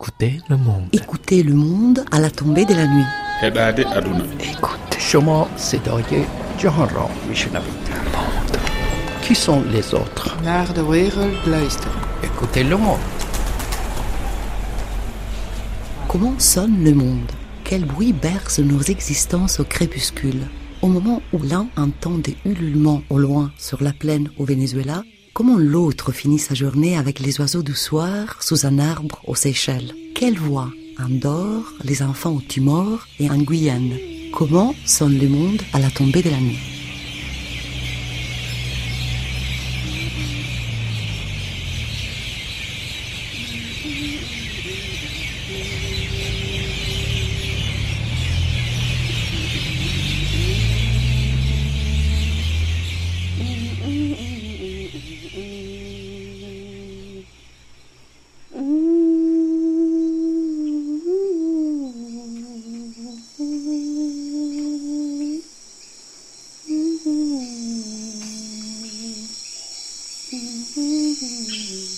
Écoutez le monde. Écoutez le monde à la tombée de la nuit. Écoutez. Monde. Qui sont les autres? Écoutez le monde. Comment sonne le monde? Quel bruit berce nos existences au crépuscule? Au moment où l'un entend des ululements au loin sur la plaine au Venezuela, comment l'autre finit sa journée avec les oiseaux du soir sous un arbre aux Seychelles? Quelle voix? Endort les enfants au Timor et en Guyane. Comment sonne le monde à la tombée de la nuit? Écoutez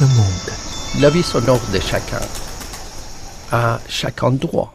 le monde. La vie sonore de chacun, à chaque endroit.